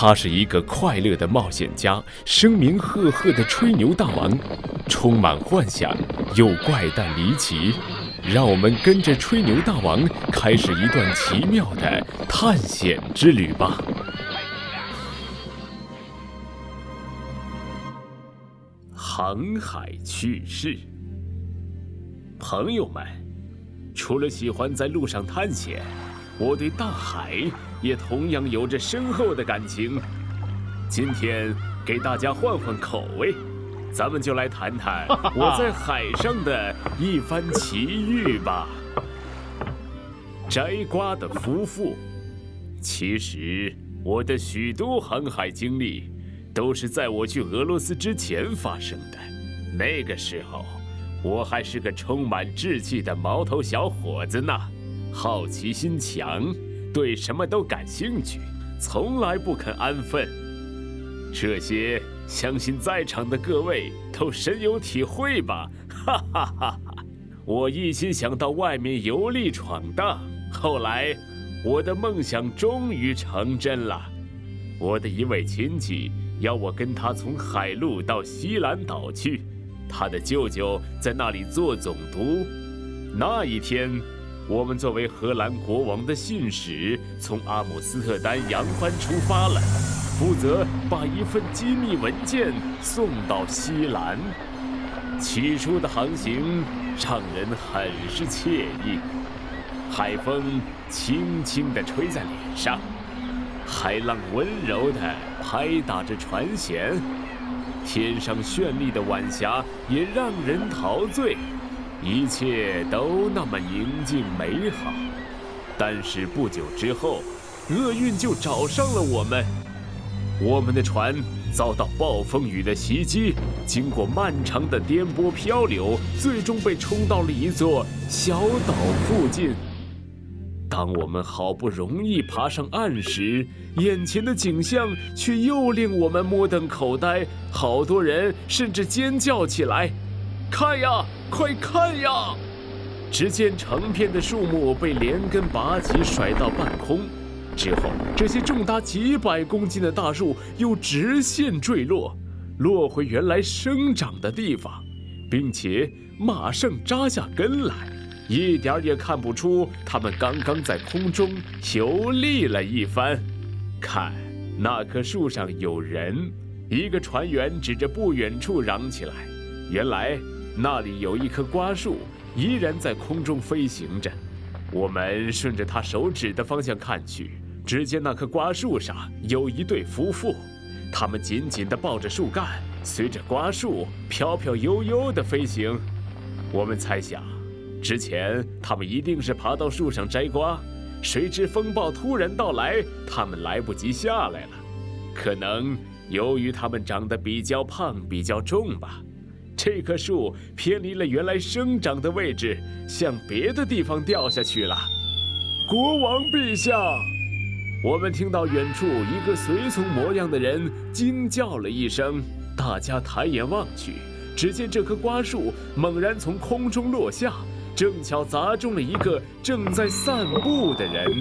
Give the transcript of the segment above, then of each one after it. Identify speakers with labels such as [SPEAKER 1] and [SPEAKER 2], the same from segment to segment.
[SPEAKER 1] 他是一个快乐的冒险家，声名赫赫的吹牛大王，充满幻想又怪诞离奇。让我们跟着吹牛大王开始一段奇妙的探险之旅吧！航海趣事，朋友们，除了喜欢在路上探险，我对大海也同样有着深厚的感情。今天给大家换换口味。咱们就来谈谈 我在海上的一番奇遇吧。摘瓜的夫妇，其实我的许多航海经历都是在我去俄罗斯之前发生的。那个时候，我还是个充满志气的毛头小伙子呢，好奇心强，对什么都感兴趣，从来不肯安分。这些。相信在场的各位都深有体会吧，哈哈哈哈！我一心想到外面游历闯荡，后来我的梦想终于成真了。我的一位亲戚要我跟他从海路到西兰岛去，他的舅舅在那里做总督。那一天，我们作为荷兰国王的信使，从阿姆斯特丹扬帆出发了。负责把一份机密文件送到西兰。起初的航行让人很是惬意，海风轻轻地吹在脸上，海浪温柔地拍打着船舷，天上绚丽的晚霞也让人陶醉，一切都那么宁静美好。但是不久之后，厄运就找上了我们。我们的船遭到暴风雨的袭击，经过漫长的颠簸漂流，最终被冲到了一座小岛附近。当我们好不容易爬上岸时，眼前的景象却又令我们目瞪口呆，好多人甚至尖叫起来：“看呀，快看呀！”只见成片的树木被连根拔起，甩到半空。之后，这些重达几百公斤的大树又直线坠落，落回原来生长的地方，并且马上扎下根来，一点儿也看不出它们刚刚在空中游历了一番。看，那棵树上有人！一个船员指着不远处嚷起来：“原来那里有一棵瓜树，依然在空中飞行着。”我们顺着他手指的方向看去。只见那棵瓜树上有一对夫妇，他们紧紧地抱着树干，随着瓜树飘飘悠悠地飞行。我们猜想，之前他们一定是爬到树上摘瓜，谁知风暴突然到来，他们来不及下来了。可能由于他们长得比较胖、比较重吧，这棵树偏离了原来生长的位置，向别的地方掉下去了。国王陛下。我们听到远处一个随从模样的人惊叫了一声，大家抬眼望去，只见这棵瓜树猛然从空中落下，正巧砸中了一个正在散步的人。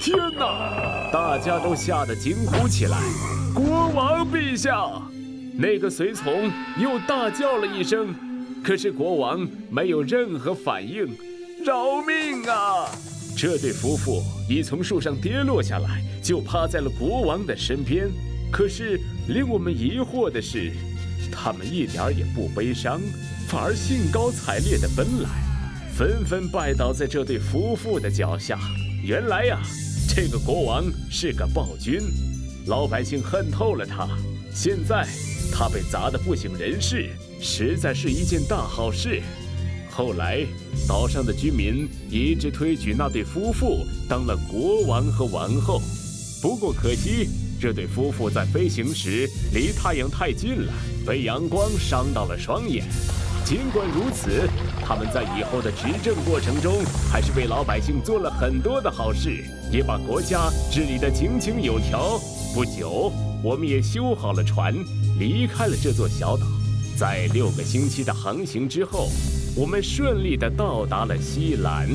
[SPEAKER 1] 天哪！大家都吓得惊呼起来：“国王陛下！”那个随从又大叫了一声，可是国王没有任何反应。饶命啊！这对夫妇已从树上跌落下来，就趴在了国王的身边。可是令我们疑惑的是，他们一点也不悲伤，反而兴高采烈地奔来，纷纷拜倒在这对夫妇的脚下。原来呀，这个国王是个暴君，老百姓恨透了他。现在他被砸得不省人事，实在是一件大好事。后来，岛上的居民一致推举那对夫妇当了国王和王后。不过可惜，这对夫妇在飞行时离太阳太近了，被阳光伤到了双眼。尽管如此，他们在以后的执政过程中，还是为老百姓做了很多的好事，也把国家治理得井井有条。不久，我们也修好了船，离开了这座小岛。在六个星期的航行之后。我们顺利地到达了西兰。